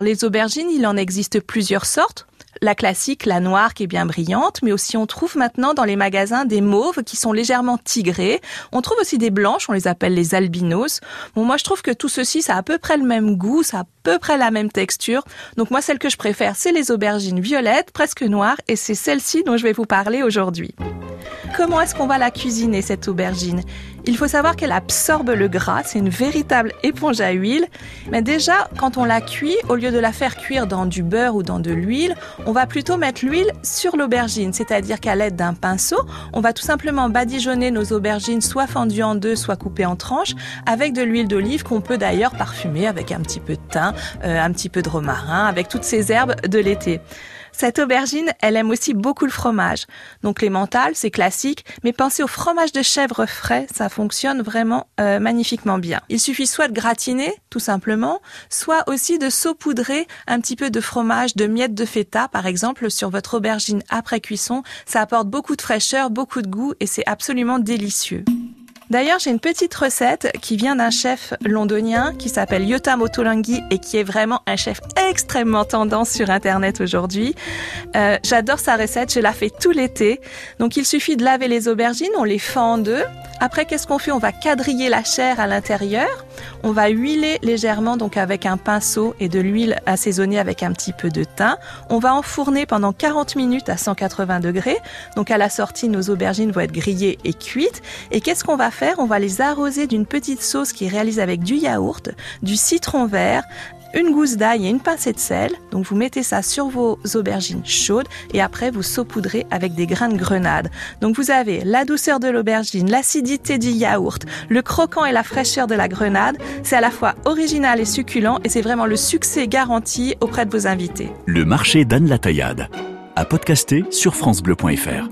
Les aubergines, il en existe plusieurs sortes. La classique, la noire qui est bien brillante, mais aussi on trouve maintenant dans les magasins des mauves qui sont légèrement tigrées. On trouve aussi des blanches, on les appelle les albinos. Bon, moi je trouve que tout ceci, ça a à peu près le même goût, ça a à peu près la même texture. Donc moi, celle que je préfère, c'est les aubergines violettes, presque noires, et c'est celle-ci dont je vais vous parler aujourd'hui. Comment est-ce qu'on va la cuisiner, cette aubergine? Il faut savoir qu'elle absorbe le gras, c'est une véritable éponge à huile. Mais déjà, quand on la cuit, au lieu de la faire cuire dans du beurre ou dans de l'huile, on va plutôt mettre l'huile sur l'aubergine, c'est-à-dire qu'à l'aide d'un pinceau, on va tout simplement badigeonner nos aubergines soit fendues en deux, soit coupées en tranches, avec de l'huile d'olive qu'on peut d'ailleurs parfumer avec un petit peu de thym, euh, un petit peu de romarin, avec toutes ces herbes de l'été. Cette aubergine, elle aime aussi beaucoup le fromage. Donc les mentales, c'est classique, mais pensez au fromage de chèvre frais, ça fonctionne vraiment euh, magnifiquement bien. Il suffit soit de gratiner, tout simplement, soit aussi de saupoudrer un petit peu de fromage, de miettes de feta, par exemple, sur votre aubergine après cuisson. Ça apporte beaucoup de fraîcheur, beaucoup de goût et c'est absolument délicieux. D'ailleurs, j'ai une petite recette qui vient d'un chef londonien qui s'appelle Yota Motolanghi et qui est vraiment un chef extrêmement tendance sur Internet aujourd'hui. Euh, J'adore sa recette, je la fais tout l'été. Donc il suffit de laver les aubergines, on les fend en deux. Après, qu'est-ce qu'on fait? On va quadriller la chair à l'intérieur. On va huiler légèrement, donc avec un pinceau et de l'huile assaisonnée avec un petit peu de thym. On va enfourner pendant 40 minutes à 180 degrés. Donc à la sortie, nos aubergines vont être grillées et cuites. Et qu'est-ce qu'on va On va les arroser d'une petite sauce qui est réalisée avec du yaourt, du citron vert, une gousse d'ail et une pincée de sel. Donc vous mettez ça sur vos aubergines chaudes et après vous saupoudrez avec des grains de grenade. Donc vous avez la douceur de l'aubergine, l'acidité du yaourt, le croquant et la fraîcheur de la grenade. C'est à la fois original et succulent et c'est vraiment le succès garanti auprès de vos invités. Le marché d'Anne Taillade. À podcaster sur francebleu.fr.